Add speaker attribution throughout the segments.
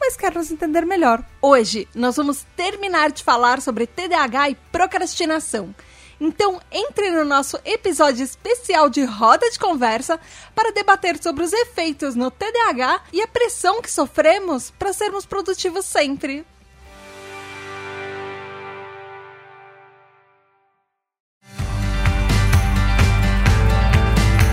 Speaker 1: mas quer nos entender melhor. Hoje nós vamos terminar de falar sobre TDAH e procrastinação. Então, entre no nosso episódio especial de Roda de Conversa para debater sobre os efeitos no TDAH e a pressão que sofremos para sermos produtivos sempre.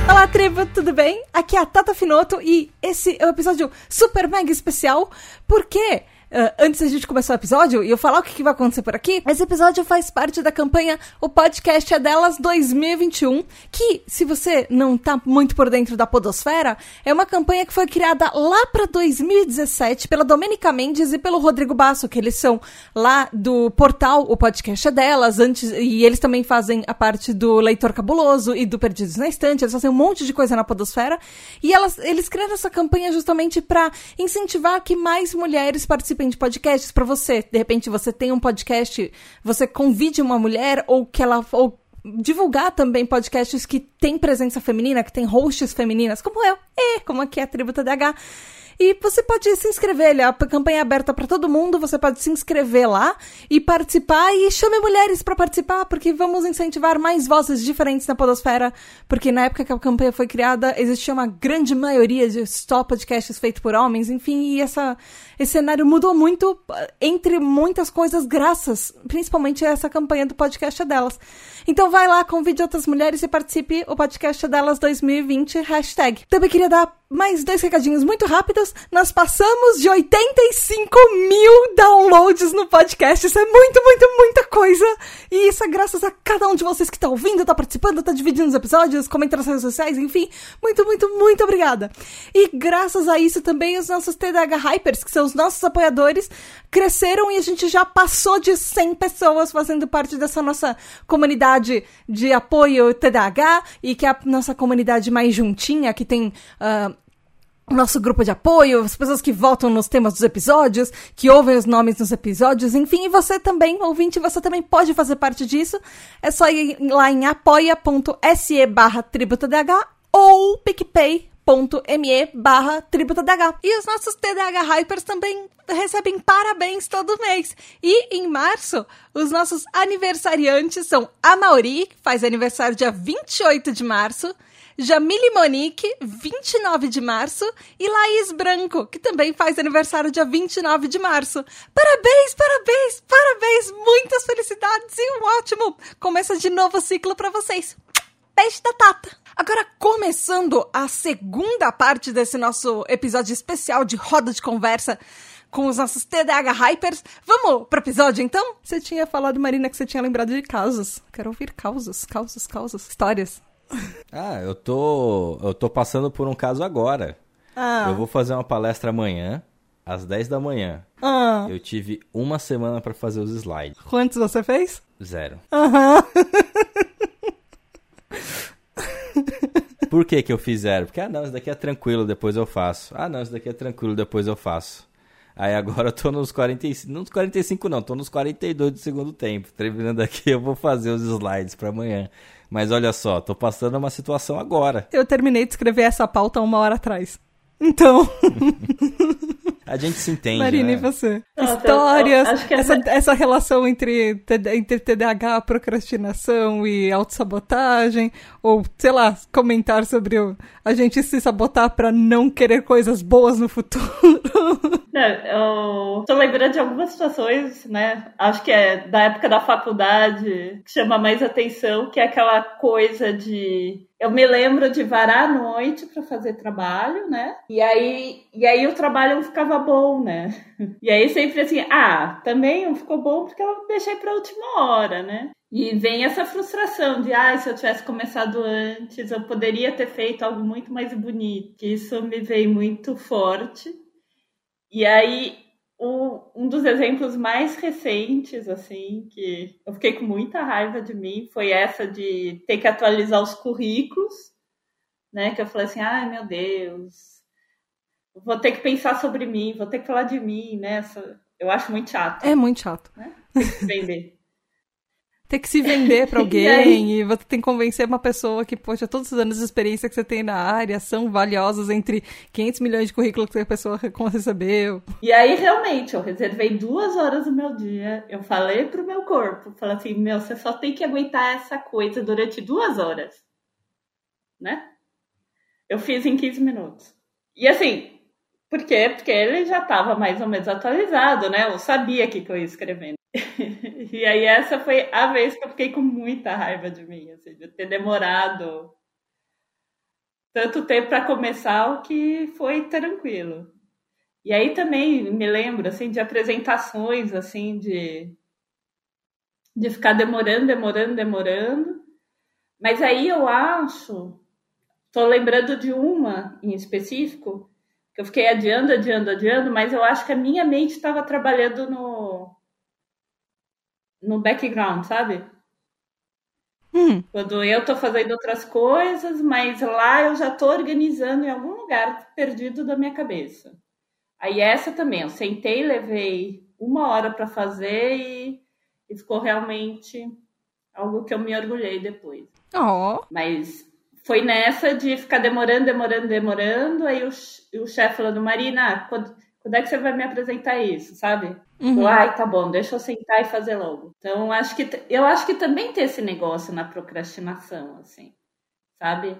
Speaker 1: Olá, tribo, tudo bem? Aqui é a Tata Finoto e esse é o episódio super mega especial porque Uh, antes da gente começar o episódio e eu falar o que, que, vai acontecer por aqui, esse episódio faz parte da campanha O Podcast é Delas 2021, que, se você não tá muito por dentro da Podosfera, é uma campanha que foi criada lá para 2017 pela Domenica Mendes e pelo Rodrigo Basso, que eles são lá do portal O Podcast é Delas, antes, e eles também fazem a parte do Leitor Cabuloso e do Perdidos na Estante, eles fazem um monte de coisa na Podosfera, e elas, eles criaram essa campanha justamente para incentivar que mais mulheres participem participem de podcasts para você. De repente você tem um podcast, você convide uma mulher ou que ela ou divulgar também podcasts que têm presença feminina, que tem hosts femininas, como eu, e como aqui é a Tributa DH. E você pode se inscrever, a campanha é aberta para todo mundo, você pode se inscrever lá e participar e chame mulheres para participar, porque vamos incentivar mais vozes diferentes na podosfera, porque na época que a campanha foi criada, existia uma grande maioria de só podcasts feitos por homens, enfim, e essa, esse cenário mudou muito, entre muitas coisas, graças principalmente a essa campanha do podcast delas. Então vai lá, convide outras mulheres e participe o podcast delas 2020, hashtag. Também queria dar mais dois recadinhos muito rápidos. Nós passamos de 85 mil downloads no podcast. Isso é muito, muito, muita coisa. E isso é graças a cada um de vocês que tá ouvindo, tá participando, tá dividindo os episódios, comentando nas redes sociais, enfim. Muito, muito, muito obrigada. E graças a isso também os nossos TDH Hypers, que são os nossos apoiadores, cresceram e a gente já passou de 100 pessoas fazendo parte dessa nossa comunidade de apoio TDAH e que é a nossa comunidade mais juntinha, que tem. Uh, nosso grupo de apoio, as pessoas que votam nos temas dos episódios, que ouvem os nomes nos episódios, enfim, e você também, ouvinte, você também pode fazer parte disso. É só ir lá em apoia.se barra tributadh ou picpay me barra tributadh. E os nossos TDH Hypers também recebem parabéns todo mês. E em março, os nossos aniversariantes são a Mauri, que faz aniversário dia 28 de março, Jamile Monique, 29 de março, e Laís Branco, que também faz aniversário dia 29 de março. Parabéns, parabéns, parabéns! Muitas felicidades e um ótimo começo de novo ciclo para vocês. Beijo da Tata! Agora, começando a segunda parte desse nosso episódio especial de roda de conversa com os nossos TDAH Hypers. Vamos pro episódio, então? Você tinha falado, Marina, que você tinha lembrado de causas. Quero ouvir causas, causas, causas, histórias.
Speaker 2: Ah, eu tô. Eu tô passando por um caso agora. Ah. Eu vou fazer uma palestra amanhã, às 10 da manhã. Ah. Eu tive uma semana para fazer os slides.
Speaker 1: Quantos você fez?
Speaker 2: Zero.
Speaker 1: Aham.
Speaker 2: Por que que eu fiz zero? Porque, ah, não, isso daqui é tranquilo, depois eu faço. Ah, não, isso daqui é tranquilo, depois eu faço. Aí agora eu tô nos 45, não nos 45 não, tô nos 42 do segundo tempo. Terminando aqui, eu vou fazer os slides para amanhã. Mas olha só, tô passando uma situação agora.
Speaker 1: Eu terminei de escrever essa pauta uma hora atrás. Então.
Speaker 2: A gente se entende.
Speaker 1: Marina,
Speaker 2: né?
Speaker 1: e você? Nossa, Histórias, essa, essa, essa relação entre, entre TDAH, procrastinação e autossabotagem, ou, sei lá, comentar sobre o, a gente se sabotar para não querer coisas boas no futuro.
Speaker 3: Não, eu tô lembrando de algumas situações, né? Acho que é da época da faculdade que chama mais atenção, que é aquela coisa de eu me lembro de varar à noite para fazer trabalho, né? E aí, e aí o trabalho não ficava bom, né? E aí sempre assim, ah, também não ficou bom porque eu deixei para última hora, né? E vem essa frustração de, ah, se eu tivesse começado antes, eu poderia ter feito algo muito mais bonito. Isso me veio muito forte. E aí o, um dos exemplos mais recentes, assim, que eu fiquei com muita raiva de mim, foi essa de ter que atualizar os currículos, né? Que eu falei assim, ai meu Deus, vou ter que pensar sobre mim, vou ter que falar de mim, né? Eu acho muito chato.
Speaker 1: É muito chato.
Speaker 3: Né? Tem que vender
Speaker 1: ter que se vender para alguém e, e, você tem que convencer uma pessoa que, poxa, todos os anos de experiência que você tem na área são valiosos entre 500 milhões de currículos que a pessoa recebeu.
Speaker 3: E aí, realmente, eu reservei duas horas do meu dia, eu falei pro meu corpo, falei assim, meu, você só tem que aguentar essa coisa durante duas horas, né? Eu fiz em 15 minutos. E assim, por quê? Porque ele já estava mais ou menos atualizado, né? Eu sabia o que, que eu ia escrevendo. e aí essa foi a vez que eu fiquei com muita raiva de mim, assim, de ter demorado tanto tempo para começar o que foi tranquilo. E aí também me lembro assim de apresentações assim de de ficar demorando, demorando, demorando. Mas aí eu acho, tô lembrando de uma em específico que eu fiquei adiando, adiando, adiando, mas eu acho que a minha mente estava trabalhando no no background, sabe?
Speaker 1: Hum.
Speaker 3: Quando eu tô fazendo outras coisas, mas lá eu já tô organizando em algum lugar perdido da minha cabeça. Aí essa também, eu sentei, levei uma hora para fazer e, e, ficou realmente algo que eu me orgulhei depois.
Speaker 1: Oh.
Speaker 3: Mas foi nessa de ficar demorando, demorando, demorando, aí o, o chefe falando, Marina, quando, quando é que você vai me apresentar isso, sabe? Uhum. Ai, tá bom, deixa eu sentar e fazer logo. Então, acho que eu acho que também tem esse negócio na procrastinação, assim, sabe?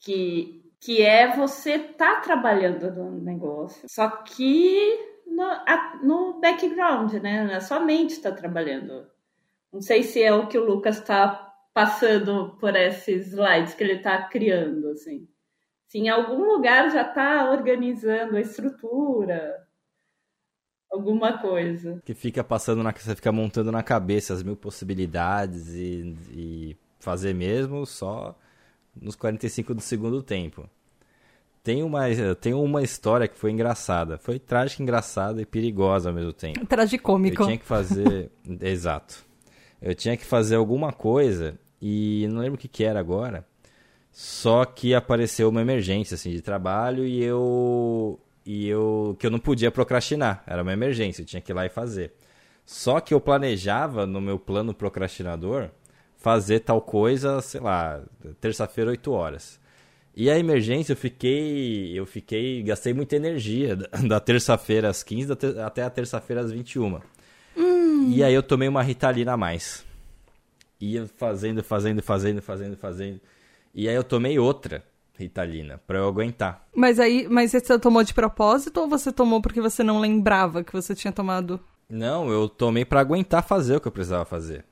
Speaker 3: Que, que é você tá trabalhando no negócio, só que no, a, no background, né? Na sua mente está trabalhando. Não sei se é o que o Lucas está passando por esses slides que ele está criando, assim. Se em algum lugar já está organizando a estrutura, alguma coisa.
Speaker 2: Que fica passando na você fica montando na cabeça as mil possibilidades e, e fazer mesmo só nos 45 do segundo tempo. Tem uma, tem uma história que foi engraçada. Foi trágica, engraçada e perigosa ao mesmo tempo.
Speaker 1: Tragicômico.
Speaker 2: Eu tinha que fazer. Exato. Eu tinha que fazer alguma coisa e não lembro o que, que era agora. Só que apareceu uma emergência assim, de trabalho e eu e eu que eu não podia procrastinar, era uma emergência, eu tinha que ir lá e fazer. Só que eu planejava no meu plano procrastinador fazer tal coisa, sei lá, terça-feira 8 horas. E a emergência eu fiquei, eu fiquei, gastei muita energia da, terça-feira às 15 até a terça-feira às 21. Hum. E aí eu tomei uma Ritalina a mais. Ia fazendo, fazendo, fazendo, fazendo, fazendo. E aí eu tomei outra Ritalina, para eu aguentar.
Speaker 1: Mas aí, mas você tomou de propósito ou você tomou porque você não lembrava que você tinha tomado?
Speaker 2: Não, eu tomei para aguentar fazer o que eu precisava fazer.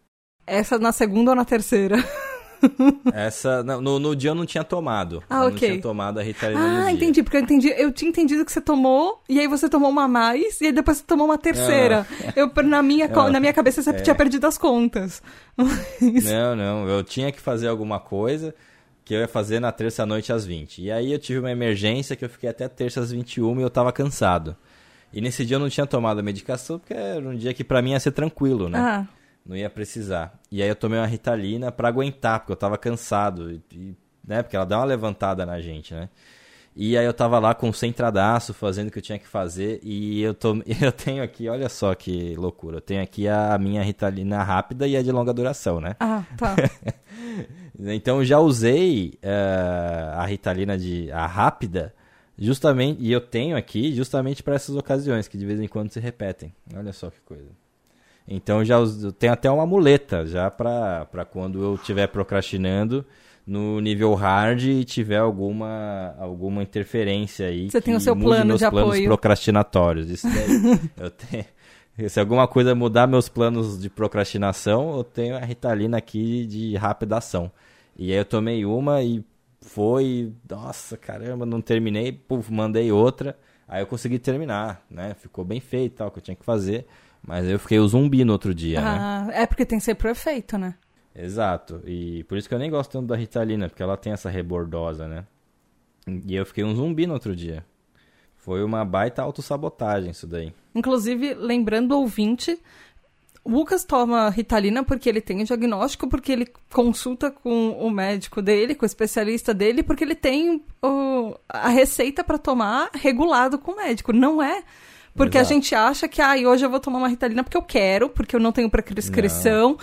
Speaker 1: Essa na segunda ou na terceira?
Speaker 2: Essa, no, no dia eu não tinha tomado.
Speaker 1: Ah,
Speaker 2: eu
Speaker 1: ok.
Speaker 2: Não tinha tomado a Ritalina
Speaker 1: Ah, entendi, porque eu entendi, eu tinha entendido que você tomou, e aí você tomou uma a mais, e aí depois você tomou uma terceira. Ah. Eu, na, minha, ah. na minha cabeça você é. tinha perdido as contas.
Speaker 2: Não, não, eu tinha que fazer alguma coisa, que eu ia fazer na terça noite às 20. E aí eu tive uma emergência que eu fiquei até terça às 21 e eu tava cansado. E nesse dia eu não tinha tomado a medicação, porque era um dia que para mim ia ser tranquilo, né?
Speaker 1: Ah.
Speaker 2: Não ia precisar. E aí eu tomei uma Ritalina para aguentar, porque eu tava cansado, e, né? Porque ela dá uma levantada na gente, né? E aí eu tava lá concentradaço, fazendo o que eu tinha que fazer, e eu, tô, eu tenho aqui, olha só que loucura, eu tenho aqui a minha Ritalina rápida e a de longa duração, né?
Speaker 1: Ah, tá.
Speaker 2: Então já usei uh, a Ritalina de a rápida, justamente, e eu tenho aqui justamente para essas ocasiões que de vez em quando se repetem. Olha só que coisa. Então já uso, tenho até uma muleta já para quando eu estiver procrastinando no nível hard e tiver alguma alguma interferência aí.
Speaker 1: Você tem o seu plano
Speaker 2: meus
Speaker 1: de
Speaker 2: planos
Speaker 1: apoio.
Speaker 2: procrastinatórios. Isso daí, eu tenho se alguma coisa mudar meus planos de procrastinação, eu tenho a Ritalina aqui de rápida ação. E aí eu tomei uma e foi, nossa, caramba, não terminei, puf, mandei outra. Aí eu consegui terminar, né? Ficou bem feito, tal, que eu tinha que fazer. Mas eu fiquei o zumbi no outro dia, né?
Speaker 1: ah, né? É porque tem que ser perfeito, né?
Speaker 2: Exato. E por isso que eu nem gosto tanto da Ritalina, porque ela tem essa rebordosa, né? E eu fiquei um zumbi no outro dia. Foi uma baita autossabotagem isso daí.
Speaker 1: Inclusive, lembrando o ouvinte, o Lucas toma Ritalina porque ele tem o diagnóstico, porque ele consulta com o médico dele, com o especialista dele, porque ele tem o, a receita para tomar regulado com o médico. Não é porque Exato. a gente acha que, ah, hoje eu vou tomar uma Ritalina porque eu quero, porque eu não tenho prescrição.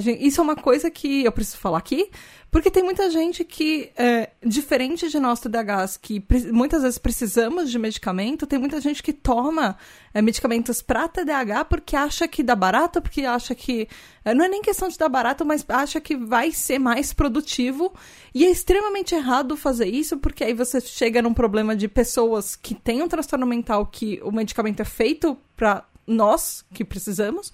Speaker 1: Gente, isso é uma coisa que eu preciso falar aqui, porque tem muita gente que, é, diferente de nós TDAHs, que muitas vezes precisamos de medicamento, tem muita gente que toma é, medicamentos para TDAH porque acha que dá barato, porque acha que. É, não é nem questão de dar barato, mas acha que vai ser mais produtivo. E é extremamente errado fazer isso, porque aí você chega num problema de pessoas que têm um transtorno mental que o medicamento é feito para nós que precisamos.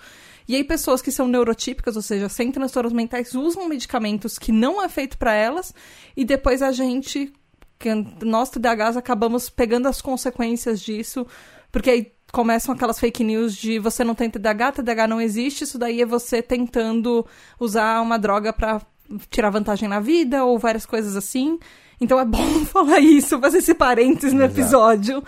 Speaker 1: E aí, pessoas que são neurotípicas, ou seja, sem transtornos mentais, usam medicamentos que não é feito para elas, e depois a gente, que nós TDAHs, acabamos pegando as consequências disso, porque aí começam aquelas fake news de você não tem TDAH, TDAH não existe, isso daí é você tentando usar uma droga para tirar vantagem na vida ou várias coisas assim. Então é bom falar isso, fazer esse parênteses no episódio,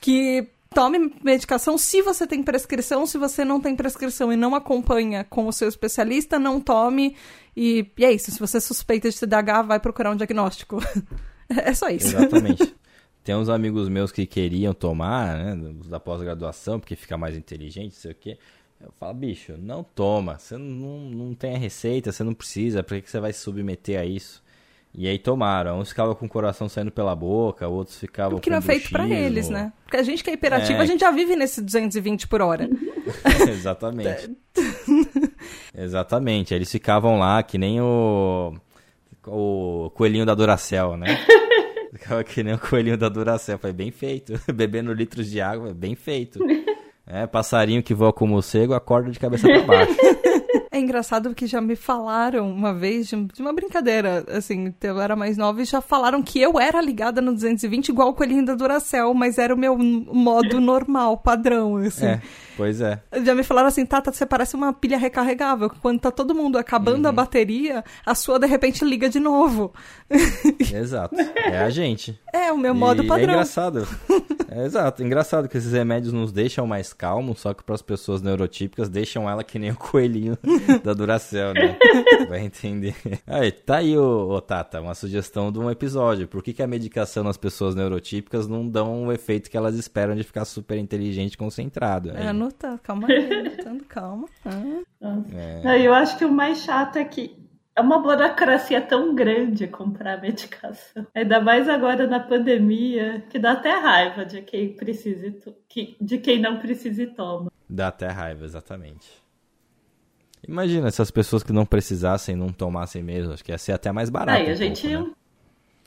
Speaker 1: que tome medicação se você tem prescrição, se você não tem prescrição e não acompanha com o seu especialista, não tome. E, e é isso, se você suspeita de TDAH, vai procurar um diagnóstico. é só isso.
Speaker 2: Exatamente. Tem uns amigos meus que queriam tomar, né, da pós-graduação, porque fica mais inteligente, sei o quê. Eu falo, bicho, não toma. Você não, não tem a receita, você não precisa. Por que você vai se submeter a isso? E aí tomaram. Uns ficavam com o coração saindo pela boca, outros ficavam Porque com
Speaker 1: não é feito para eles, né? Porque a gente que é hiperativo, é... a gente já vive nesse 220 por hora.
Speaker 2: Exatamente. Exatamente. Eles ficavam lá que nem o o coelhinho da Duracell, né? Ficava que nem o coelhinho da Duracell. Foi bem feito. Bebendo litros de água, bem feito. É, passarinho que voa como morcego, acorda de cabeça para baixo.
Speaker 1: É engraçado que já me falaram uma vez, de, uma brincadeira, assim, eu era mais nova e já falaram que eu era ligada no 220 igual o coelhinho da Duracell, mas era o meu modo normal, padrão, assim.
Speaker 2: É, pois é.
Speaker 1: Já me falaram assim, Tata, você parece uma pilha recarregável, quando tá todo mundo acabando uhum. a bateria, a sua de repente liga de novo.
Speaker 2: Exato, é a gente.
Speaker 1: É, o meu modo e padrão.
Speaker 2: É engraçado. É, exato, engraçado que esses remédios nos deixam mais calmos, só que para as pessoas neurotípicas deixam ela que nem o coelhinho da Duracell, né? Vai entender. Aí, tá aí, ô, ô, Tata, uma sugestão de um episódio. Por que, que a medicação nas pessoas neurotípicas não dão o efeito que elas esperam de ficar super inteligente e concentrado?
Speaker 1: É, anotando, calma aí, anotando, calma.
Speaker 3: Ah. É. Eu acho que o mais chato é que é uma burocracia tão grande comprar medicação. Ainda mais agora na pandemia, que dá até raiva de quem precisa, de quem não precisa e toma.
Speaker 2: Dá até raiva, exatamente. Imagina se as pessoas que não precisassem não tomassem mesmo, acho que ia ser até mais barato.
Speaker 3: Aí um a gente pouco,
Speaker 2: né?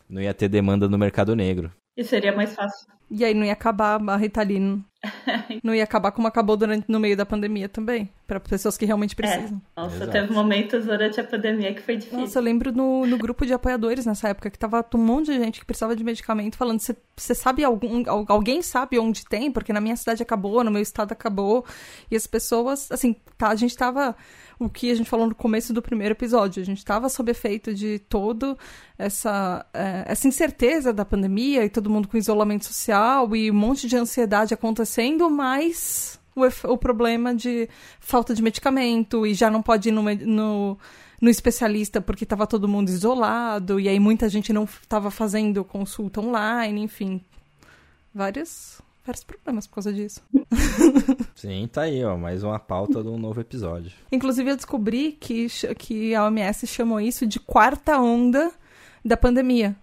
Speaker 2: Não ia ter demanda no mercado negro.
Speaker 3: E seria mais fácil.
Speaker 1: E aí não ia acabar a Ritalina. não ia acabar como acabou durante, no meio da pandemia também. para pessoas que realmente é. precisam.
Speaker 3: É. Nossa, Exato. teve momentos durante a pandemia que foi difícil.
Speaker 1: Nossa, eu lembro no, no grupo de apoiadores nessa época que tava um monte de gente que precisava de medicamento falando: você sabe algum. Alguém sabe onde tem? Porque na minha cidade acabou, no meu estado acabou. E as pessoas, assim, tá, a gente tava o que a gente falou no começo do primeiro episódio. A gente estava sob efeito de todo essa, é, essa incerteza da pandemia e todo mundo com isolamento social e um monte de ansiedade acontecendo, mas o, o problema de falta de medicamento e já não pode ir no, no, no especialista porque estava todo mundo isolado e aí muita gente não estava fazendo consulta online, enfim. Vários, vários problemas por causa disso.
Speaker 2: Sim, tá aí, ó, mais uma pauta de um novo episódio.
Speaker 1: Inclusive, eu descobri que, que a OMS chamou isso de quarta onda da pandemia.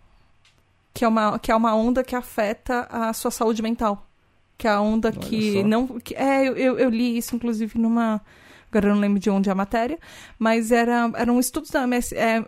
Speaker 1: Que é uma, que é uma onda que afeta a sua saúde mental. Que é a onda Olha que só. não. Que, é, eu, eu li isso, inclusive, numa. Agora eu não lembro de onde é a matéria, mas era, eram estudos da OMS, é,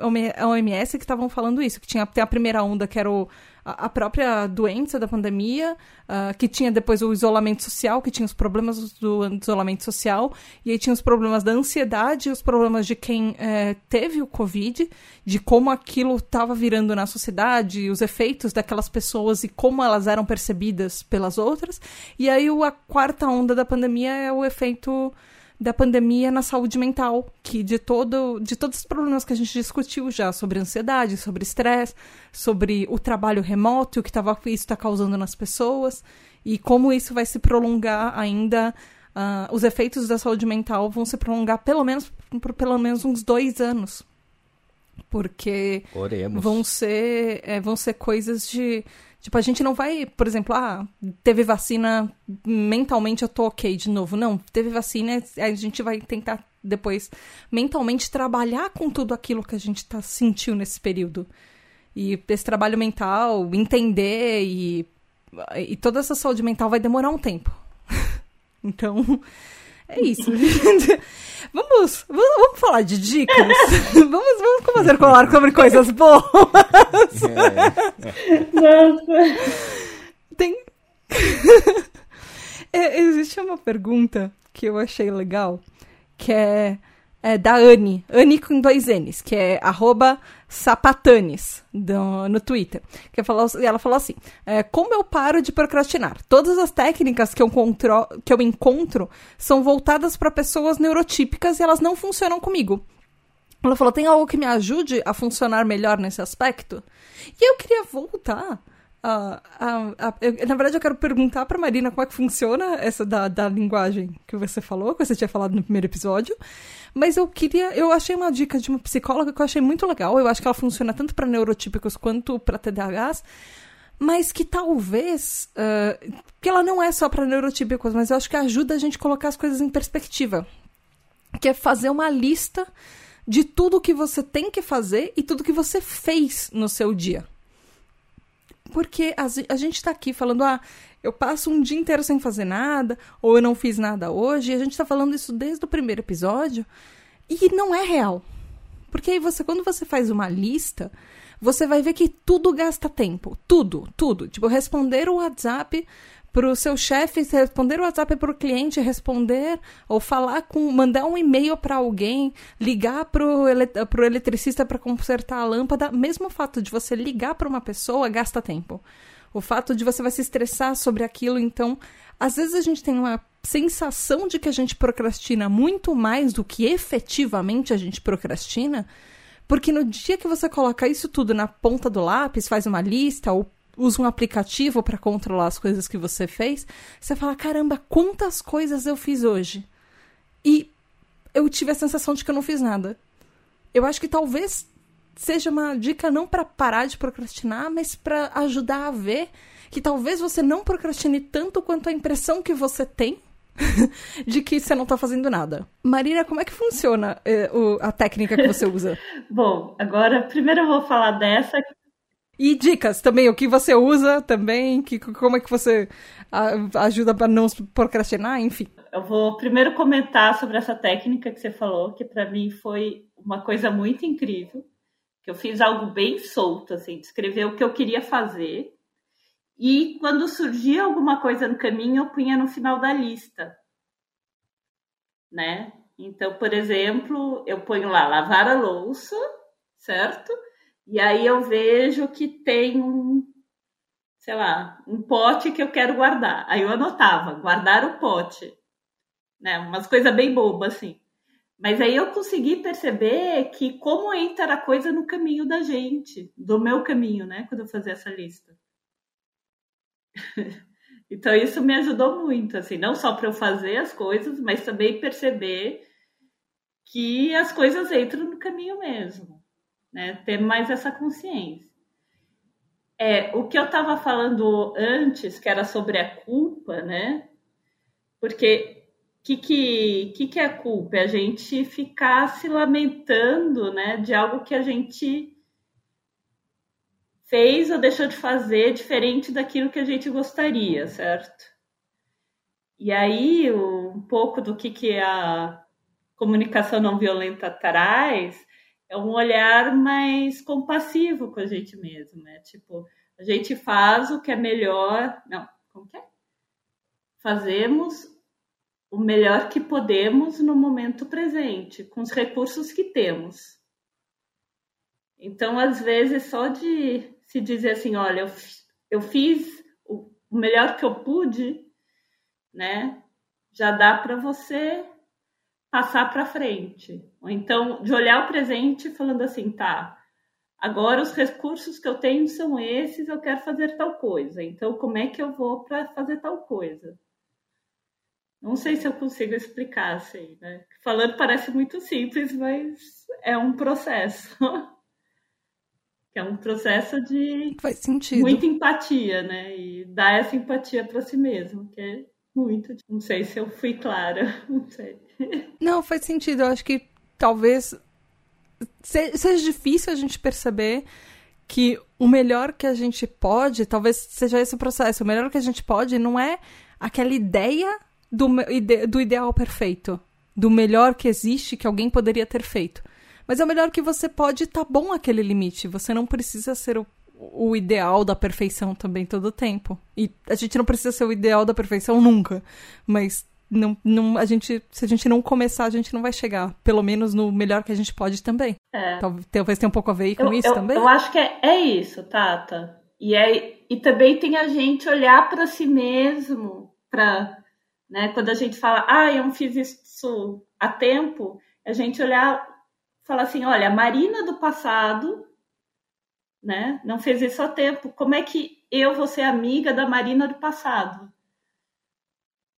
Speaker 1: OMS que estavam falando isso, que tinha tem a primeira onda que era o a, própria doença da pandemia, uh, que tinha depois o isolamento social, que tinha os problemas do isolamento social, e aí tinha os problemas da ansiedade, os problemas de quem é, teve o Covid, de como aquilo estava virando na sociedade, os efeitos daquelas pessoas e como elas eram percebidas pelas outras. E aí a quarta onda da pandemia é o efeito da pandemia na saúde mental, que de todo de todos os problemas que a gente discutiu já sobre ansiedade, sobre estresse, sobre o trabalho remoto, o que tava, isso está causando nas pessoas e como isso vai se prolongar ainda. Uh, os efeitos da saúde mental vão se prolongar pelo menos por pelo menos uns dois anos, porque
Speaker 2: Oremos.
Speaker 1: vão ser é, vão ser coisas de Tipo, a gente não vai, por exemplo, ah, teve vacina, mentalmente eu tô ok de novo. Não, teve vacina, a gente vai tentar depois mentalmente trabalhar com tudo aquilo que a gente tá sentiu nesse período. E esse trabalho mental, entender e, e toda essa saúde mental vai demorar um tempo. então, é isso. vamos, vamos, vamos, falar de dicas? vamos, vamos fazer colar sobre coisas boas.
Speaker 3: Nossa.
Speaker 1: Tem. é, existe uma pergunta que eu achei legal, que é, é da Anne, Anne com dois N's, que é arroba sapatanes do, no Twitter. Que falou, ela falou assim: é, Como eu paro de procrastinar? Todas as técnicas que eu encontro, que eu encontro são voltadas para pessoas neurotípicas e elas não funcionam comigo. Ela falou: tem algo que me ajude a funcionar melhor nesse aspecto? E eu queria voltar. Eu, na verdade, eu quero perguntar para Marina como é que funciona essa da, da linguagem que você falou, que você tinha falado no primeiro episódio. Mas eu queria. Eu achei uma dica de uma psicóloga que eu achei muito legal. Eu acho que ela funciona tanto para neurotípicos quanto para TDAHs. Mas que talvez. Uh, que ela não é só para neurotípicos, mas eu acho que ajuda a gente colocar as coisas em perspectiva. Que é fazer uma lista de tudo que você tem que fazer e tudo que você fez no seu dia. Porque a, a gente está aqui falando, ah, eu passo um dia inteiro sem fazer nada, ou eu não fiz nada hoje, e a gente está falando isso desde o primeiro episódio, e não é real. Porque aí você, quando você faz uma lista, você vai ver que tudo gasta tempo. Tudo, tudo. Tipo, responder o WhatsApp para o seu chefe, responder o WhatsApp para o cliente, responder ou falar com, mandar um e-mail para alguém, ligar para o ele, eletricista para consertar a lâmpada, mesmo o fato de você ligar para uma pessoa gasta tempo. O fato de você vai se estressar sobre aquilo, então, às vezes a gente tem uma sensação de que a gente procrastina muito mais do que efetivamente a gente procrastina, porque no dia que você coloca isso tudo na ponta do lápis, faz uma lista ou usa um aplicativo para controlar as coisas que você fez, você fala: caramba, quantas coisas eu fiz hoje? E eu tive a sensação de que eu não fiz nada. Eu acho que talvez seja uma dica não para parar de procrastinar, mas para ajudar a ver que talvez você não procrastine tanto quanto a impressão que você tem de que você não está fazendo nada. Marina, como é que funciona eh, o, a técnica que você usa?
Speaker 3: Bom, agora primeiro eu vou falar dessa
Speaker 1: e dicas também, o que você usa também, que, como é que você ajuda para não procrastinar, enfim.
Speaker 3: Eu vou primeiro comentar sobre essa técnica que você falou, que para mim foi uma coisa muito incrível, que eu fiz algo bem solto, assim, de escrever o que eu queria fazer. E quando surgia alguma coisa no caminho, eu punha no final da lista, né? Então, por exemplo, eu ponho lá lavar a louça, certo? E aí eu vejo que tem um, sei lá, um pote que eu quero guardar. Aí eu anotava, guardar o pote. Né? Umas coisas bem bobas, assim. Mas aí eu consegui perceber que como entra a coisa no caminho da gente, do meu caminho, né? Quando eu fazia essa lista. então isso me ajudou muito, assim, não só para eu fazer as coisas, mas também perceber que as coisas entram no caminho mesmo né? Ter mais essa consciência. É, o que eu estava falando antes, que era sobre a culpa, né? Porque que, que, que, que é culpa? É a gente ficar se lamentando né, de algo que a gente fez ou deixou de fazer diferente daquilo que a gente gostaria, certo? E aí, um pouco do que, que a comunicação não violenta traz é um olhar mais compassivo com a gente mesmo, né? Tipo, a gente faz o que é melhor. Não, como que é? Fazemos o melhor que podemos no momento presente, com os recursos que temos. Então, às vezes, só de se dizer assim, olha, eu, eu fiz o melhor que eu pude, né? Já dá para você passar para frente. Ou então de olhar o presente falando assim, tá, agora os recursos que eu tenho são esses, eu quero fazer tal coisa. Então como é que eu vou para fazer tal coisa? Não sei se eu consigo explicar assim, né? Falando parece muito simples, mas é um processo. é um processo de
Speaker 1: Faz sentido.
Speaker 3: muita empatia, né? E dar essa empatia para si mesmo, que é muito. Não sei se eu fui clara, não sei.
Speaker 1: Não, faz sentido. Eu acho que talvez seja difícil a gente perceber que o melhor que a gente pode, talvez seja esse o processo, o melhor que a gente pode não é aquela ideia do, do ideal perfeito, do melhor que existe que alguém poderia ter feito. Mas é o melhor que você pode, tá bom aquele limite. Você não precisa ser o, o ideal da perfeição também todo o tempo. E a gente não precisa ser o ideal da perfeição nunca. Mas não, não, a gente, se a gente não começar, a gente não vai chegar. Pelo menos no melhor que a gente pode também.
Speaker 3: É.
Speaker 1: Talvez, tenha um pouco a ver com
Speaker 3: eu,
Speaker 1: isso
Speaker 3: eu,
Speaker 1: também.
Speaker 3: Eu acho que é, é isso, Tata. E, é, e também tem a gente olhar para si mesmo, para né, quando a gente fala, ah, eu não fiz isso a tempo, a gente olhar fala assim, olha, a Marina do passado, né, não fez isso a tempo. Como é que eu vou ser amiga da Marina do passado?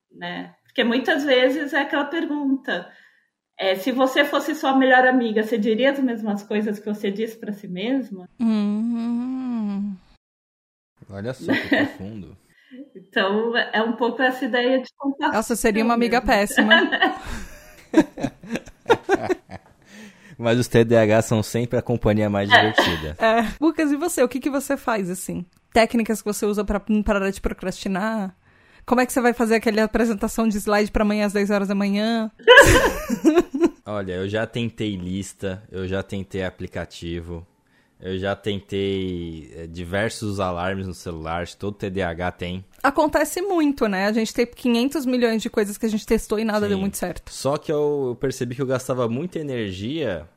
Speaker 3: Né? Porque muitas vezes é aquela pergunta, é, se você fosse sua melhor amiga, você diria as mesmas coisas que você disse para si mesma?
Speaker 1: Hum.
Speaker 2: Olha só que profundo.
Speaker 3: Então, é um pouco essa ideia de compaixão.
Speaker 1: Nossa, seria uma amiga péssima.
Speaker 2: Mas os TDAH são sempre a companhia mais divertida.
Speaker 1: É. Lucas, e você? O que, que você faz, assim? Técnicas que você usa para parar de procrastinar? Como é que você vai fazer aquela apresentação de slide para amanhã às 10 horas da manhã?
Speaker 2: Olha, eu já tentei lista, eu já tentei aplicativo, eu já tentei é, diversos alarmes no celular, todo TDAH tem.
Speaker 1: Acontece muito, né? A gente tem 500 milhões de coisas que a gente testou e nada
Speaker 2: Sim.
Speaker 1: deu muito certo.
Speaker 2: Só que eu percebi que eu gastava muita energia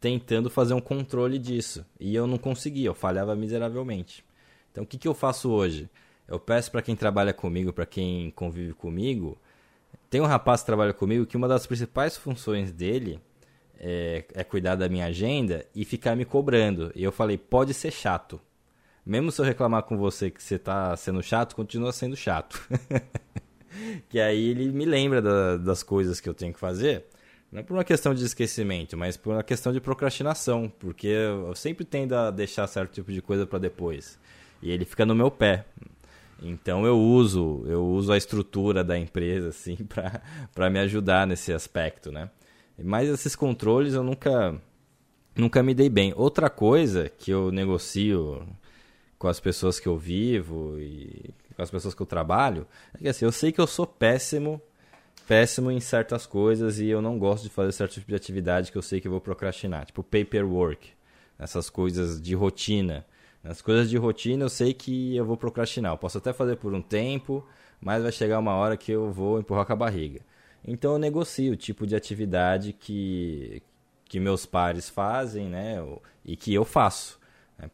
Speaker 2: tentando fazer um controle disso. E eu não conseguia, eu falhava miseravelmente. Então o que, que eu faço hoje? Eu peço para quem trabalha comigo, para quem convive comigo. Tem um rapaz que trabalha comigo que uma das principais funções dele é, é, cuidar da minha agenda e ficar me cobrando. E eu falei, pode ser chato. Mesmo se eu reclamar com você que você tá sendo chato, continua sendo chato. que aí ele me lembra da, das coisas que eu tenho que fazer. Não é por uma questão de esquecimento, mas por uma questão de procrastinação. Porque eu sempre tendo a deixar certo tipo de coisa para depois. E ele fica no meu pé. Então eu uso, eu uso a estrutura da empresa assim para me ajudar nesse aspecto, né? Mas esses controles eu nunca nunca me dei bem. Outra coisa que eu negocio com as pessoas que eu vivo e com as pessoas que eu trabalho é que assim, eu sei que eu sou péssimo péssimo em certas coisas e eu não gosto de fazer certo tipo de atividade que eu sei que eu vou procrastinar, tipo paperwork, essas coisas de rotina. As coisas de rotina eu sei que eu vou procrastinar. Eu posso até fazer por um tempo, mas vai chegar uma hora que eu vou empurrar com a barriga. Então eu negocio o tipo de atividade que, que meus pares fazem, né? E que eu faço.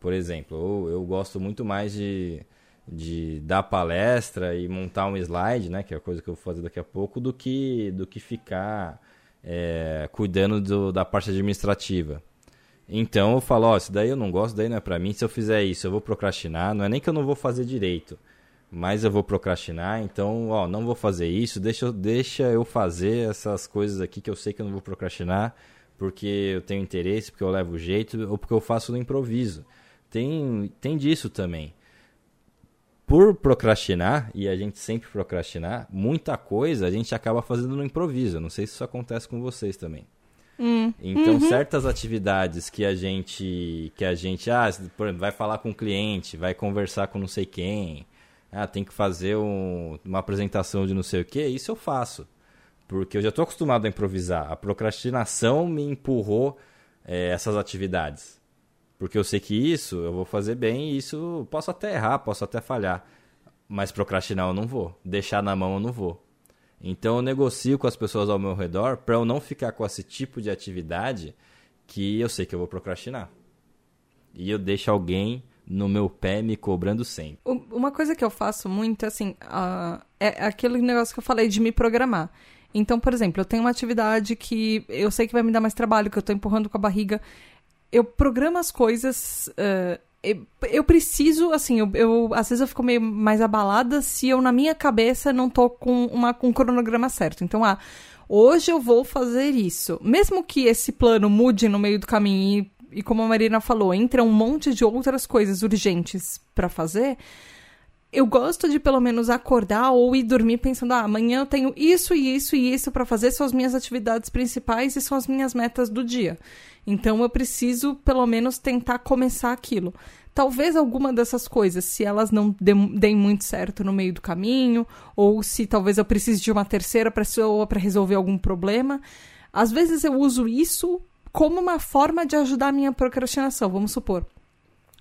Speaker 2: Por exemplo, eu, eu gosto muito mais de, de dar palestra e montar um slide, né? Que é a coisa que eu vou fazer daqui a pouco, do que, do que ficar é, cuidando do, da parte administrativa. Então eu falo, ó, isso daí eu não gosto, daí não é pra mim. Se eu fizer isso, eu vou procrastinar. Não é nem que eu não vou fazer direito, mas eu vou procrastinar. Então, ó, não vou fazer isso. Deixa, deixa eu fazer essas coisas aqui que eu sei que eu não vou procrastinar, porque eu tenho interesse, porque eu levo jeito, ou porque eu faço no improviso. Tem, tem disso também. Por procrastinar, e a gente sempre procrastinar, muita coisa a gente acaba fazendo no improviso. Não sei se isso acontece com vocês também.
Speaker 1: Hum.
Speaker 2: Então,
Speaker 1: uhum.
Speaker 2: certas atividades que a gente, que a gente, ah, por exemplo, vai falar com o cliente, vai conversar com não sei quem, ah, tem que fazer um, uma apresentação de não sei o que, isso eu faço, porque eu já estou acostumado a improvisar. A procrastinação me empurrou é, essas atividades, porque eu sei que isso eu vou fazer bem, e isso posso até errar, posso até falhar, mas procrastinar eu não vou, deixar na mão eu não vou. Então eu negocio com as pessoas ao meu redor para eu não ficar com esse tipo de atividade que eu sei que eu vou procrastinar. E eu deixo alguém no meu pé me cobrando sempre.
Speaker 1: Uma coisa que eu faço muito, assim, uh, é aquele negócio que eu falei de me programar. Então, por exemplo, eu tenho uma atividade que eu sei que vai me dar mais trabalho, que eu tô empurrando com a barriga. Eu programo as coisas. Uh, eu, preciso, assim, eu, eu, às vezes eu fico meio mais abalada se eu, na minha cabeça, não tô com, uma, um cronograma certo. Então, ah, hoje eu vou fazer isso. Mesmo que esse plano mude no meio do caminho e, como a Marina falou, entre um monte de outras coisas urgentes para fazer eu gosto de pelo menos acordar ou ir dormir pensando, ah, amanhã eu tenho isso e isso e isso para fazer, são as minhas atividades principais e são as minhas metas do dia. Então eu preciso pelo menos tentar começar aquilo. Talvez alguma dessas coisas, se elas não deem muito certo no meio do caminho, ou se talvez eu precise de uma terceira pessoa para resolver algum problema, às vezes eu uso isso como uma forma de ajudar a minha procrastinação. Vamos supor,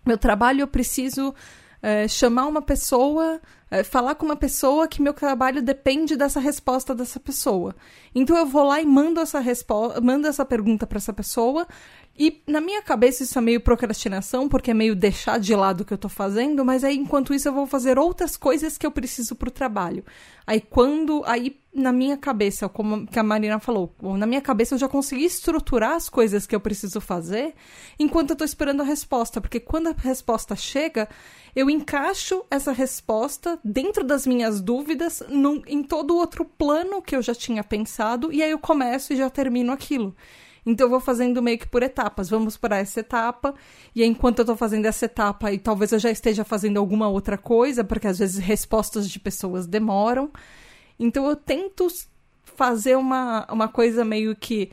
Speaker 1: meu trabalho eu preciso é, chamar uma pessoa, é, falar com uma pessoa que meu trabalho depende dessa resposta dessa pessoa. Então eu vou lá e mando essa resposta, mando essa pergunta para essa pessoa. E na minha cabeça isso é meio procrastinação, porque é meio deixar de lado o que eu tô fazendo, mas aí enquanto isso eu vou fazer outras coisas que eu preciso pro trabalho. Aí quando aí na minha cabeça, como que a Marina falou, na minha cabeça eu já consegui estruturar as coisas que eu preciso fazer enquanto eu tô esperando a resposta, porque quando a resposta chega, eu encaixo essa resposta dentro das minhas dúvidas num, em todo outro plano que eu já tinha pensado, e aí eu começo e já termino aquilo. Então eu vou fazendo meio que por etapas. Vamos para essa etapa, e enquanto eu estou fazendo essa etapa, e talvez eu já esteja fazendo alguma outra coisa, porque às vezes respostas de pessoas demoram. Então eu tento fazer uma, uma coisa meio que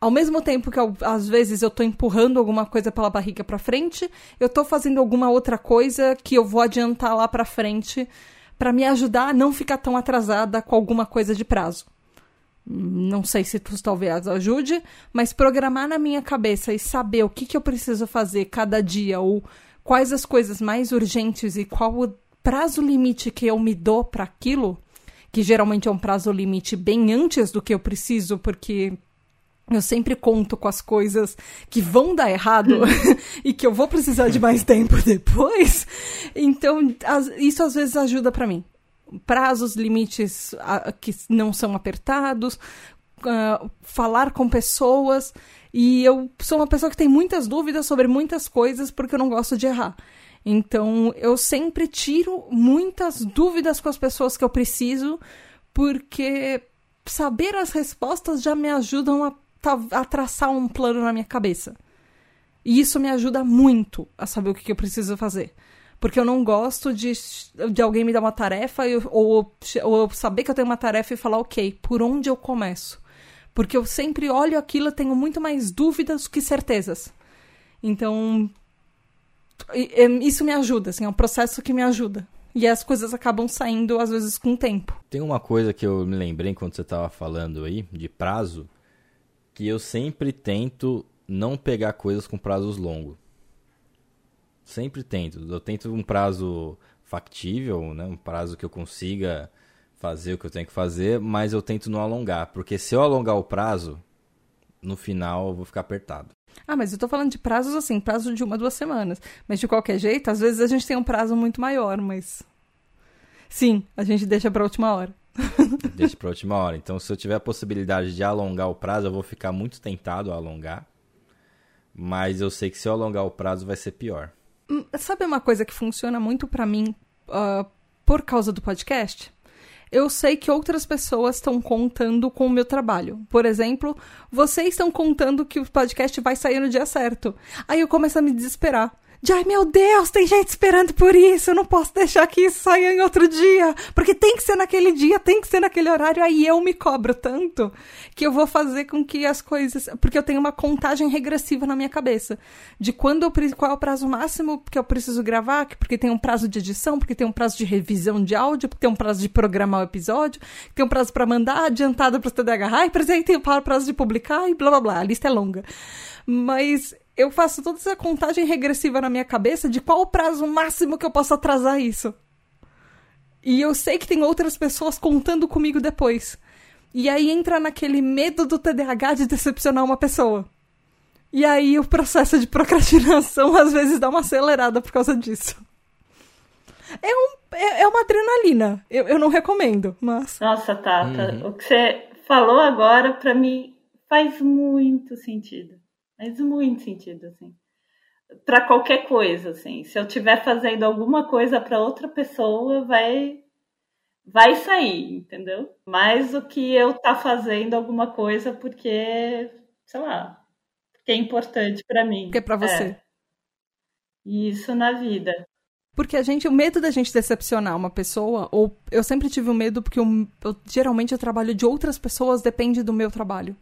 Speaker 1: ao mesmo tempo que eu, às vezes eu tô empurrando alguma coisa pela barriga para frente, eu tô fazendo alguma outra coisa que eu vou adiantar lá para frente para me ajudar a não ficar tão atrasada com alguma coisa de prazo. Não sei se tu talvez ajude, mas programar na minha cabeça e saber o que, que eu preciso fazer cada dia ou quais as coisas mais urgentes e qual o prazo limite que eu me dou para aquilo, que geralmente é um prazo limite bem antes do que eu preciso, porque eu sempre conto com as coisas que vão dar errado e que eu vou precisar de mais tempo depois. Então, as, isso às vezes ajuda para mim. Prazos, limites a, que não são apertados, uh, falar com pessoas. E eu sou uma pessoa que tem muitas dúvidas sobre muitas coisas porque eu não gosto de errar. Então, eu sempre tiro muitas dúvidas com as pessoas que eu preciso, porque saber as respostas já me ajudam a a traçar um plano na minha cabeça. E isso me ajuda muito a saber o que, eu preciso fazer. Porque eu não gosto de, de alguém me dar uma tarefa ou, ou saber que eu tenho uma tarefa e falar, ok, por onde eu começo? Porque eu sempre olho aquilo e tenho muito mais dúvidas que certezas. Então, isso me ajuda, assim, é um processo que me ajuda. E as coisas acabam saindo, às vezes, com o tempo.
Speaker 2: Tem uma coisa que eu me lembrei enquanto você estava falando aí, de prazo, que eu sempre tento não pegar coisas com prazos longos. Sempre tento. Eu tento um prazo factível, né? um prazo que eu consiga fazer o que eu tenho que fazer, mas eu tento não alongar, porque se eu alongar o prazo, no final eu vou ficar apertado.
Speaker 1: Ah, mas eu tô falando de prazos assim, prazo de uma, duas semanas. Mas de qualquer jeito, às vezes a gente tem um prazo muito maior, mas. Sim, a gente deixa pra última hora.
Speaker 2: Deixa pra última hora. Então, se eu tiver a possibilidade de alongar o prazo, eu vou ficar muito tentado a alongar. Mas eu sei que se eu alongar o prazo, vai ser pior.
Speaker 1: Hum, sabe uma coisa que funciona muito para mim uh, por causa do podcast? Eu sei que outras pessoas estão contando com o meu trabalho. Por exemplo, vocês estão contando que o podcast vai sair no dia certo. Aí eu começo a me desesperar de ai meu Deus, tem gente esperando por isso, eu não posso deixar que isso saia em outro dia, porque tem que ser naquele dia, tem que ser naquele horário, aí eu me cobro tanto que eu vou fazer com que as coisas, porque eu tenho uma contagem regressiva na minha cabeça de quando eu, qual é o prazo máximo que eu preciso gravar, porque tem um prazo de edição, porque tem um prazo de revisão de áudio, porque tem um prazo de programar o episódio, tem um prazo para mandar adiantado para o TDAH, e por exemplo, tem um prazo de publicar e blá blá blá, a lista é longa. Mas eu faço toda essa contagem regressiva na minha cabeça de qual o prazo máximo que eu posso atrasar isso. E eu sei que tem outras pessoas contando comigo depois. E aí entra naquele medo do TDAH de decepcionar uma pessoa. E aí o processo de procrastinação às vezes dá uma acelerada por causa disso. É, um, é, é uma adrenalina. Eu, eu não recomendo, mas.
Speaker 3: Nossa, Tata, uhum. o que você falou agora, para mim, faz muito sentido. Faz muito sentido, assim. Para qualquer coisa, assim. Se eu estiver fazendo alguma coisa para outra pessoa, vai vai sair, entendeu? Mais do que eu tá fazendo alguma coisa porque, sei lá, porque é importante para mim.
Speaker 1: Porque é para você. É.
Speaker 3: Isso na vida.
Speaker 1: Porque a gente, o medo da gente decepcionar uma pessoa, ou eu sempre tive o medo porque eu, eu, geralmente o trabalho de outras pessoas depende do meu trabalho.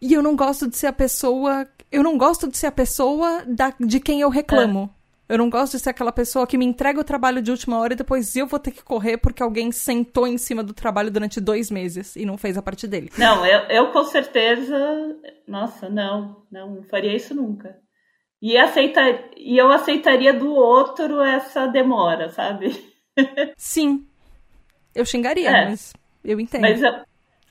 Speaker 1: E eu não gosto de ser a pessoa, eu não gosto de ser a pessoa da, de quem eu reclamo. É. Eu não gosto de ser aquela pessoa que me entrega o trabalho de última hora e depois eu vou ter que correr porque alguém sentou em cima do trabalho durante dois meses e não fez a parte dele.
Speaker 3: Não, eu, eu com certeza. Nossa, não, não faria isso nunca. E, aceita, e eu aceitaria do outro essa demora, sabe?
Speaker 1: Sim. Eu xingaria, é. mas eu entendo. Mas eu,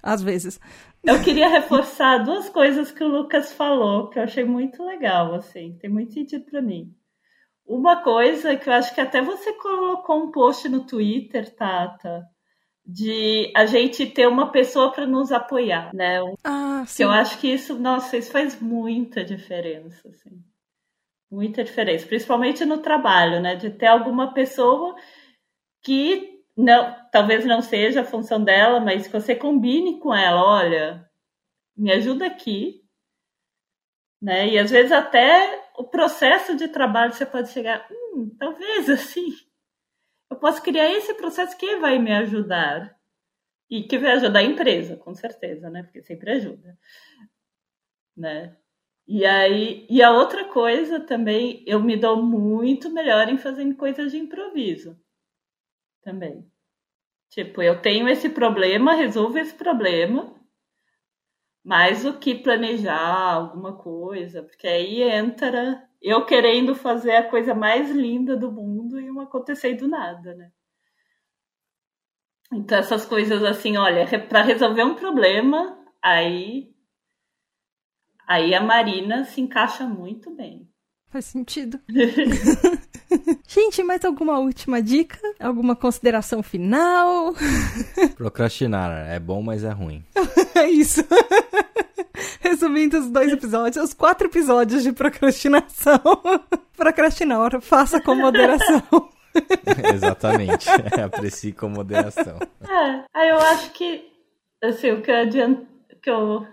Speaker 1: Às vezes.
Speaker 3: Eu queria reforçar duas coisas que o Lucas falou, que eu achei muito legal, assim, tem muito sentido para mim. Uma coisa que eu acho que até você colocou um post no Twitter, Tata, de a gente ter uma pessoa para nos apoiar, né?
Speaker 1: Ah, sim.
Speaker 3: Eu acho que isso, nossa, isso faz muita diferença, assim. Muita diferença, principalmente no trabalho, né? De ter alguma pessoa que não, talvez não seja a função dela, mas que você combine com ela, olha, me ajuda aqui, né? E às vezes até o processo de trabalho você pode chegar, hum, talvez assim, eu posso criar esse processo que vai me ajudar. E que vai ajudar a empresa, com certeza, né? Porque sempre ajuda. Né? E aí, e a outra coisa também, eu me dou muito melhor em fazendo coisas de improviso. Também. Tipo, eu tenho esse problema, resolvo esse problema, mais do que planejar alguma coisa, porque aí entra eu querendo fazer a coisa mais linda do mundo e não acontecer do nada, né? Então essas coisas assim, olha, para resolver um problema, aí aí a Marina se encaixa muito bem.
Speaker 1: Faz sentido. Gente, mais alguma última dica? Alguma consideração final?
Speaker 2: Procrastinar é bom, mas é ruim.
Speaker 1: é isso. Resumindo os dois episódios, os quatro episódios de procrastinação. Procrastinar, faça com moderação.
Speaker 2: Exatamente. Aprecie com moderação.
Speaker 3: É, eu acho que assim, o que eu, adiant... que eu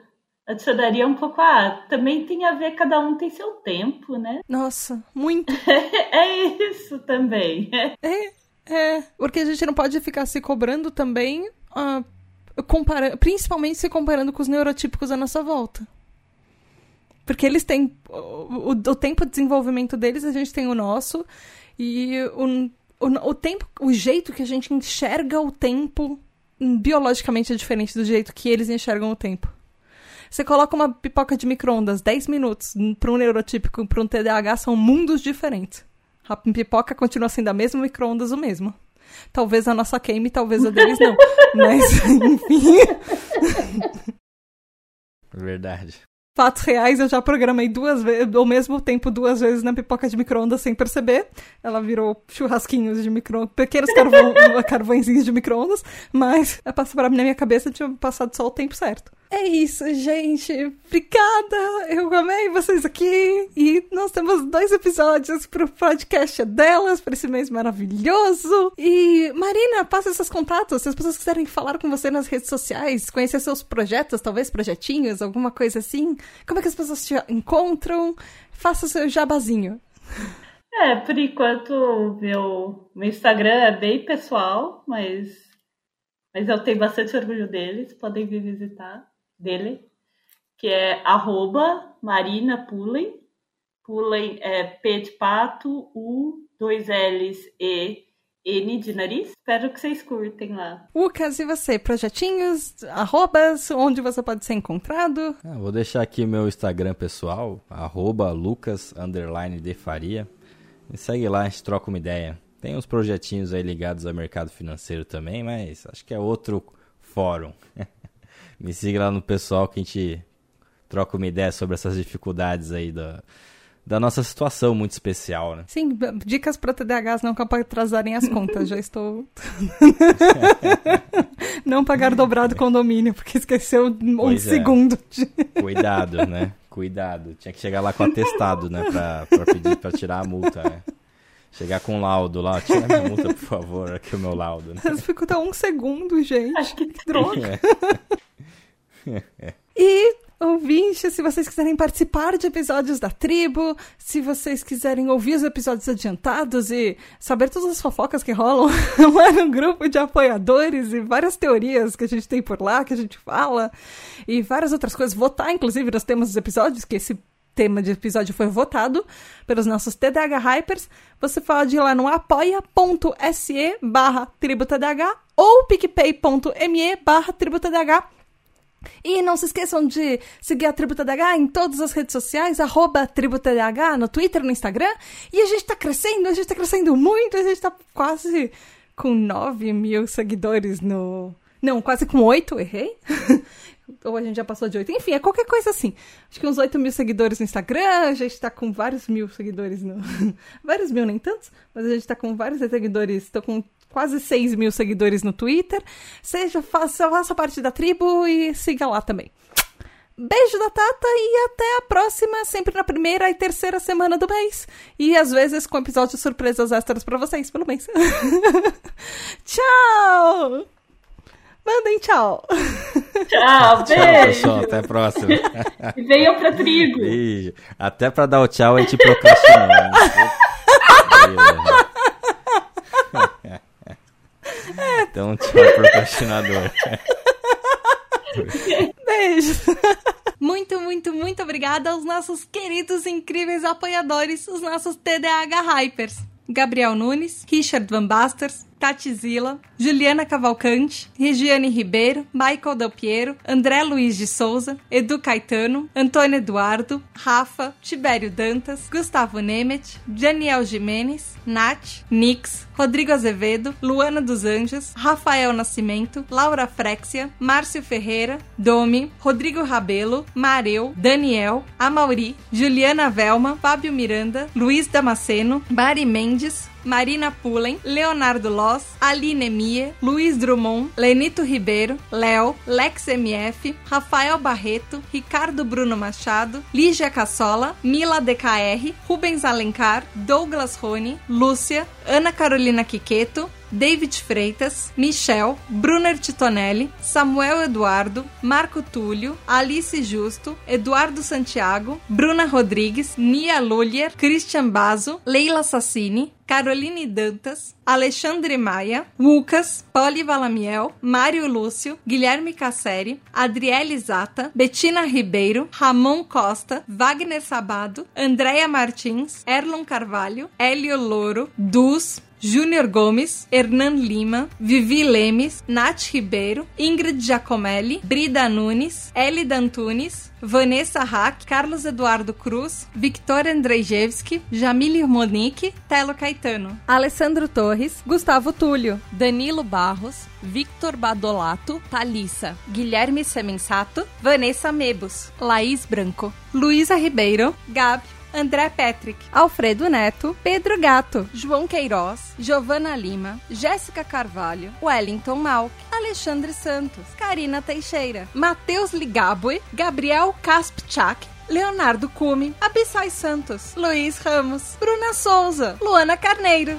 Speaker 3: adicionaria um pouco, ah, também tem a ver, cada um tem seu tempo, né?
Speaker 1: Nossa, muito.
Speaker 3: é isso também.
Speaker 1: É, é, porque a gente não pode ficar se cobrando também, uh, compara principalmente se comparando com os neurotípicos à nossa volta. Porque eles têm o, o, o tempo de desenvolvimento deles, a gente tem o nosso, e o, o, o tempo, o jeito que a gente enxerga o tempo biologicamente é diferente do jeito que eles enxergam o tempo. Você coloca uma pipoca de micro-ondas 10 minutos para um neurotípico e para um TDAH são mundos diferentes. A pipoca continua sendo a mesma micro-ondas o mesmo. Talvez a nossa queime, talvez a deles não. Mas, enfim.
Speaker 2: Verdade.
Speaker 1: Fatos reais, eu já programei duas vezes, ao mesmo tempo, duas vezes na pipoca de micro-ondas sem perceber. Ela virou churrasquinhos de micro pequenos carvão, carvõezinhos de micro-ondas, mas a passar pra minha cabeça tinha passado só o tempo certo. É isso, gente. Obrigada. Eu amei vocês aqui. E nós temos dois episódios pro podcast delas, para esse mês maravilhoso. E, Marina, passa seus contatos. Se as pessoas quiserem falar com você nas redes sociais, conhecer seus projetos, talvez projetinhos, alguma coisa assim, como é que as pessoas te encontram? Faça seu jabazinho.
Speaker 3: É, por enquanto, meu, meu Instagram é bem pessoal, mas, mas eu tenho bastante orgulho deles. Podem vir visitar dele, que é arroba Marina Pullen. Pullen é P de pato, U, dois L's e N de nariz. Espero que vocês curtem lá.
Speaker 1: Lucas, e você? Projetinhos, arrobas, onde você pode ser encontrado?
Speaker 2: Ah, vou deixar aqui meu Instagram pessoal, arroba Lucas, de Faria. Me segue lá, a gente troca uma ideia. Tem uns projetinhos aí ligados ao mercado financeiro também, mas acho que é outro fórum. Me siga lá no pessoal que a gente troca uma ideia sobre essas dificuldades aí da, da nossa situação muito especial, né?
Speaker 1: Sim, dicas para TDAHs não de atrasarem as contas. Já estou. não pagar dobrado condomínio, porque esqueceu um
Speaker 2: Pois é.
Speaker 1: segundo. de-
Speaker 2: Cuidado, né? Cuidado. Tinha que chegar lá com atestado, né? Pra, pra pedir pra tirar a multa, né? Chegar com um laudo lá, tira minha multa, por favor, aqui é o meu laudo. Né?
Speaker 1: Dificulta um segundo, gente. Que droga.
Speaker 2: É.
Speaker 1: E, ouvintes, se vocês quiserem participar de episódios da tribo, se vocês quiserem ouvir os episódios adiantados e saber todas as fofocas que rolam lá no grupo de apoiadores e várias teorias que a gente tem por lá, que a gente fala, e várias outras coisas, votar, inclusive, nos temas dos episódios, que esse tema de episódio foi votado pelos nossos TDH Hypers, você pode ir lá no apoia.se barra tributadh ou picpay.me barra tributadh e não se esqueçam de seguir a Tributa DH em todas as redes sociais, arroba Tributa DH, no Twitter, no Instagram. E a gente tá crescendo, a gente tá crescendo muito, a gente tá quase com 9 mil seguidores no. Não, quase com 8, errei. Ou a gente já passou de 8. Enfim, é qualquer coisa assim. Acho que uns 8 mil seguidores no Instagram, a gente tá com vários mil seguidores no. vários mil, nem tantos, mas a gente tá com vários seguidores. Tô com quase 6 mil seguidores no Twitter. Seja, faça, faça parte da tribo e siga lá também. Beijo da Tata e até a próxima, sempre na primeira e terceira semana do mês. E às vezes com episódios surpresas extras pra vocês pelo mês. tchau! Mandem tchau!
Speaker 3: Tchau,
Speaker 2: Tchau,
Speaker 3: beijo.
Speaker 2: pessoal. Até a próxima.
Speaker 3: E venham pra trigo.
Speaker 2: Beijo. Até pra dar o tchau a gente procrastinou. Então, tchau, procrastinador.
Speaker 1: Beijo! Muito, muito, muito obrigada aos nossos queridos, incríveis apoiadores, os nossos TDAH Hypers. Gabriel Nunes, Richard Van Basters, Tati Zila, Juliana Cavalcante, Regiane Ribeiro, Michael Del Piero, André Luiz de Souza, Edu Caetano, Antônio Eduardo, Rafa, Tibério Dantas, Gustavo Nemet, Daniel Jimenez, Nath, Nix, Rodrigo Azevedo, Luana dos Anjos, Rafael Nascimento, Laura Frexia, Márcio Ferreira, Domi, Rodrigo Rabelo, Mareu, Daniel, Amauri, Juliana Velma, Fábio Miranda, Luiz Damasceno, Mari Mendes, Marina Pullen, Leonardo Loss, Aline Mie, Luiz Drummond, Lenito Ribeiro, Léo, Lex MF, Rafael Barreto, Ricardo Bruno Machado, Lígia Cassola, Mila DKR, Rubens Alencar, Douglas Rony, Lúcia, Ana Carolina Quiqueto, David Freitas, Michel, Brunner Titonelli, Samuel Eduardo, Marco Túlio, Alice Justo, Eduardo Santiago, Bruna Rodrigues, Nia Lulier, Christian Bazo, Leila Sassini, Caroline Dantas, Alexandre Maia, Lucas, Poli Valamiel, Mário Lúcio, Guilherme Casseri, Adriele Zata, Betina Ribeiro, Ramon Costa, Wagner Sabado, Andréia Martins, Erlon Carvalho, Hélio Louro, Dus, Júnior Gomes, Hernan Lima, Vivi Lemes, Nath Ribeiro, Ingrid Giacomelli, Brida Nunes, Elida Antunes, Vanessa Hack, Carlos Eduardo Cruz, Victor Andrzejewski, Jamile Monique, Telo Caetano, Alessandro Torres, Gustavo Túlio, Danilo Barros, Victor Badolato, Thalissa, Guilherme Semensato, Vanessa Mebus, Laís Branco, Luísa Ribeiro, Gabi, André Patrick, Alfredo Neto, Pedro Gato, João Queiroz, Giovana Lima, Jéssica Carvalho, Wellington Malk, Alexandre Santos, Karina Teixeira, Matheus Ligabue, Gabriel Kaspchak, Leonardo Cume, Abissai Santos, Luiz Ramos, Bruna Souza, Luana Carneiro.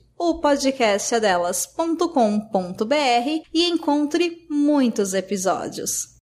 Speaker 4: o podcastadelas.com.br e encontre muitos episódios.